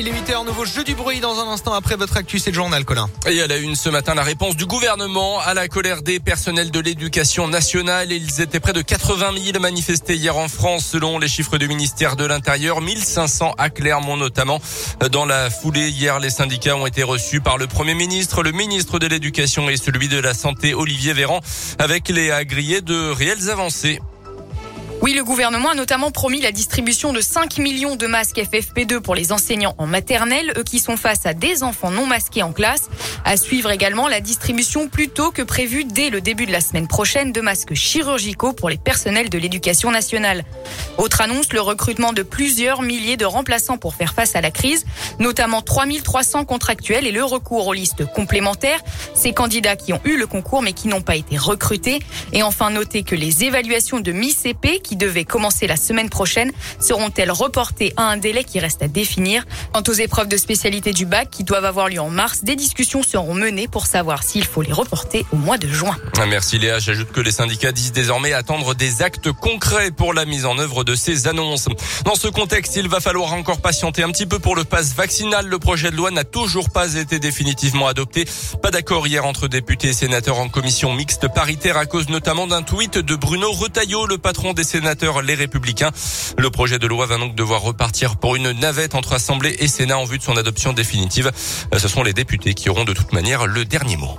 Il est 8h, nouveau jeu du bruit dans un instant après votre actu, c'est le journal Colin. Et à la une ce matin, la réponse du gouvernement à la colère des personnels de l'éducation nationale. Ils étaient près de 80 000 manifestés hier en France selon les chiffres du ministère de l'Intérieur. 1500 à Clermont notamment. Dans la foulée, hier, les syndicats ont été reçus par le Premier ministre, le ministre de l'Éducation et celui de la Santé, Olivier Véran, avec les agriers de réelles avancées. Oui, le gouvernement a notamment promis la distribution de 5 millions de masques FFP2 pour les enseignants en maternelle, eux qui sont face à des enfants non masqués en classe. À suivre également la distribution plus tôt que prévu dès le début de la semaine prochaine de masques chirurgicaux pour les personnels de l'éducation nationale. Autre annonce, le recrutement de plusieurs milliers de remplaçants pour faire face à la crise, notamment 3300 contractuels et le recours aux listes complémentaires. Ces candidats qui ont eu le concours mais qui n'ont pas été recrutés. Et enfin, notez que les évaluations de mi-CP qui devaient commencer la semaine prochaine seront-elles reportées à un délai qui reste à définir. Quant aux épreuves de spécialité du bac qui doivent avoir lieu en mars, des discussions seront menées pour savoir s'il faut les reporter au mois de juin. Ah, merci Léa. J'ajoute que les syndicats disent désormais attendre des actes concrets pour la mise en œuvre de ces annonces. Dans ce contexte, il va falloir encore patienter un petit peu pour le pass vaccinal. Le projet de loi n'a toujours pas été définitivement adopté. Pas d'accord hier entre députés et sénateurs en commission mixte paritaire à cause notamment d'un tweet de Bruno Retailleau, le patron des sénateurs Les Républicains. Le projet de loi va donc devoir repartir pour une navette entre Assemblée et Sénat en vue de son adoption définitive. Ce sont les députés qui auront de toute manière le dernier mot.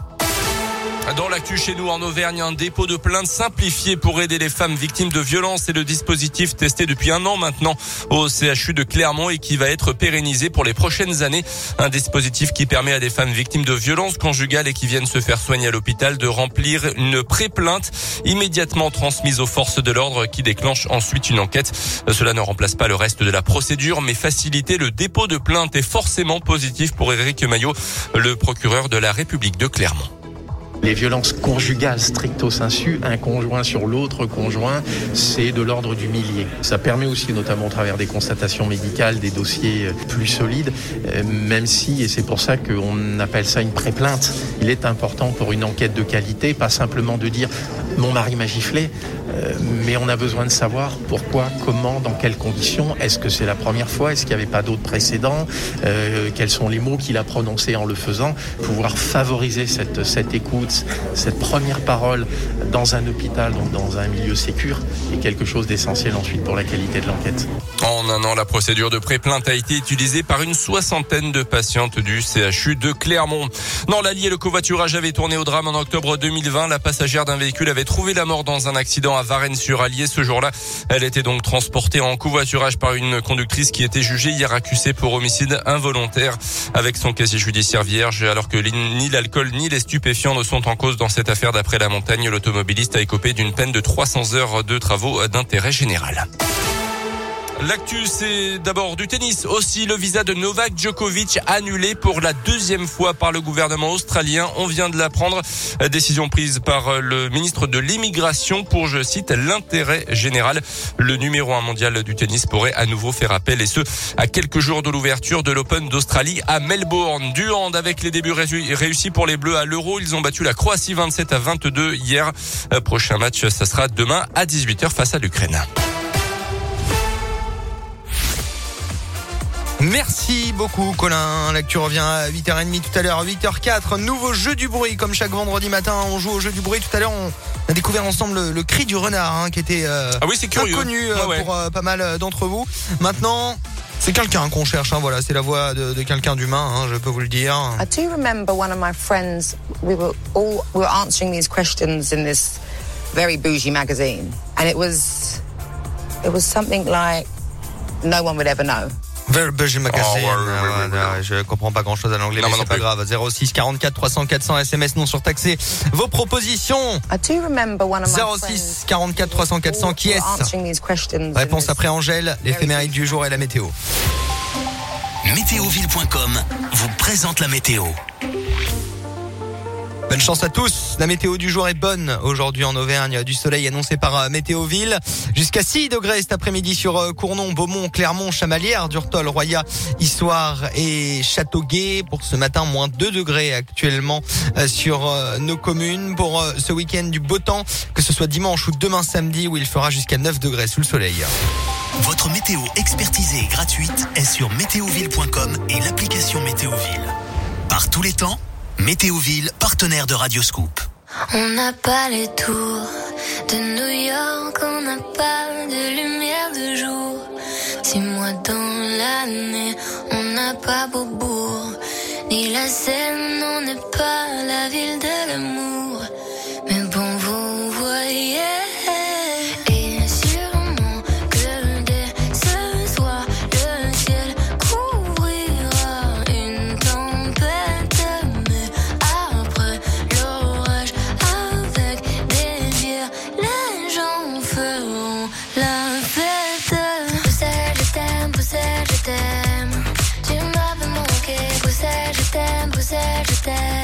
Dans l'actu chez nous en Auvergne, un dépôt de plainte simplifié pour aider les femmes victimes de violences et le dispositif testé depuis un an maintenant au CHU de Clermont et qui va être pérennisé pour les prochaines années. Un dispositif qui permet à des femmes victimes de violences conjugales et qui viennent se faire soigner à l'hôpital de remplir une pré-plainte immédiatement transmise aux forces de l'ordre qui déclenchent ensuite une enquête. Cela ne remplace pas le reste de la procédure mais faciliter le dépôt de plainte est forcément positif pour Éric Maillot, le procureur de la République de Clermont. Les violences conjugales stricto sensu, un conjoint sur l'autre conjoint, c'est de l'ordre du millier. Ça permet aussi, notamment au travers des constatations médicales, des dossiers euh, plus solides, euh, même si, et c'est pour ça qu'on appelle ça une pré-plainte, il est important pour une enquête de qualité, pas simplement de dire mon mari m'a giflé, euh, mais on a besoin de savoir pourquoi, comment, dans quelles conditions. Est-ce que c'est la première fois Est-ce qu'il n'y avait pas d'autres précédents Quels sont les mots qu'il a prononcés en le faisant Pouvoir favoriser cette, cette écoute, cette première parole dans un hôpital, donc dans un milieu sécur, est quelque chose d'essentiel ensuite pour la qualité de l'enquête. Un an, la procédure de pré-plainte a été utilisée par une soixantaine de patientes du CHU de Clermont. Dans l'Allier, le covoiturage avait tourné au drame en octobre 2020. La passagère d'un véhicule avait trouvé la mort dans un accident à Varennes-sur-Allier. Ce jour-là, elle était donc transportée en covoiturage par une conductrice qui était jugée hier accusée pour homicide involontaire avec son casier judiciaire vierge alors que ni l'alcool ni les stupéfiants ne sont en cause dans cette affaire. D'après la montagne, l'automobiliste a écopé d'une peine de 300 heures de travaux d'intérêt général. L'actu, c'est d'abord du tennis. Aussi, le visa de Novak Djokovic annulé pour la deuxième fois par le gouvernement australien. On vient de l'apprendre. Décision prise par le ministre de l'immigration pour, je cite, l'intérêt général. Le numéro un mondial du tennis pourrait à nouveau faire appel et ce, à quelques jours de l'ouverture de l'Open d'Australie à Melbourne. Du hand avec les débuts réussis pour les Bleus à l'Euro. Ils ont battu la Croatie 27 à 22 hier. Prochain match, ça sera demain à 18h face à l'Ukraine. Merci beaucoup Colin. L'actu revient à 8h30 tout à l'heure, 8h04. Nouveau jeu du bruit comme chaque vendredi matin. On joue au jeu du bruit. Tout à l'heure, on a découvert ensemble le, cri du renard hein, qui était euh, ah oui, curieux. inconnu euh, pour euh, pas mal d'entre vous. Maintenant, c'est quelqu'un qu'on cherche. Hein, voilà, c'est la voix de, de quelqu'un d'humain. Hein, je peux vous le dire. I do remember one of my friends. We were all we were answering these questions in this very bougie magazine, and it was it was something like no one would ever know. Very Magazine. Oh, je comprends pas grand chose à l'anglais, mais c'est pas grave. 06 44 300 400 SMS non surtaxés. Vos propositions. 06 44 300 400 qui est-ce Réponse après Angèle, l'éphéméride du jour et la météo. Météoville.com vous présente la météo. Bonne chance à tous. La météo du jour est bonne aujourd'hui en Auvergne. Du soleil annoncé par euh, Météoville. Jusqu'à 6 degrés cet après-midi sur euh, Cournon, Beaumont, Clermont, Chamalières, Durtol, Roya, Issoire et Châteauguay. Pour ce matin, moins 2 degrés actuellement euh, sur nos communes. Pour ce week-end du beau temps, que ce soit dimanche ou demain samedi où il fera jusqu'à 9 degrés sous le soleil. Votre météo expertisée et gratuite est sur météoville.com et l'application Météoville. Par tous les temps, Météoville, partenaire de Radioscoop. On n'a pas les tours de New York, on n'a pas de lumière de jour. Six mois dans l'année, on n'a pas beau Beaubourg. Ni la Seine, on n'est pas la ville de l'amour. Saturday.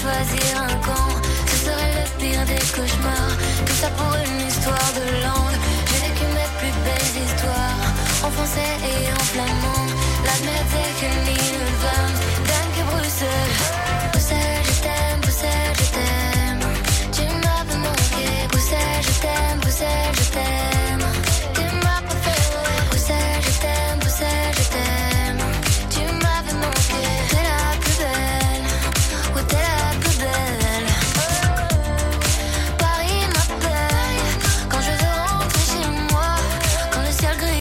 choisir un camp, ce serait le pire des cauchemars. Tout ça pour une histoire de langue. J'ai vécu mes plus belles histoires en français et en flamand. La mer est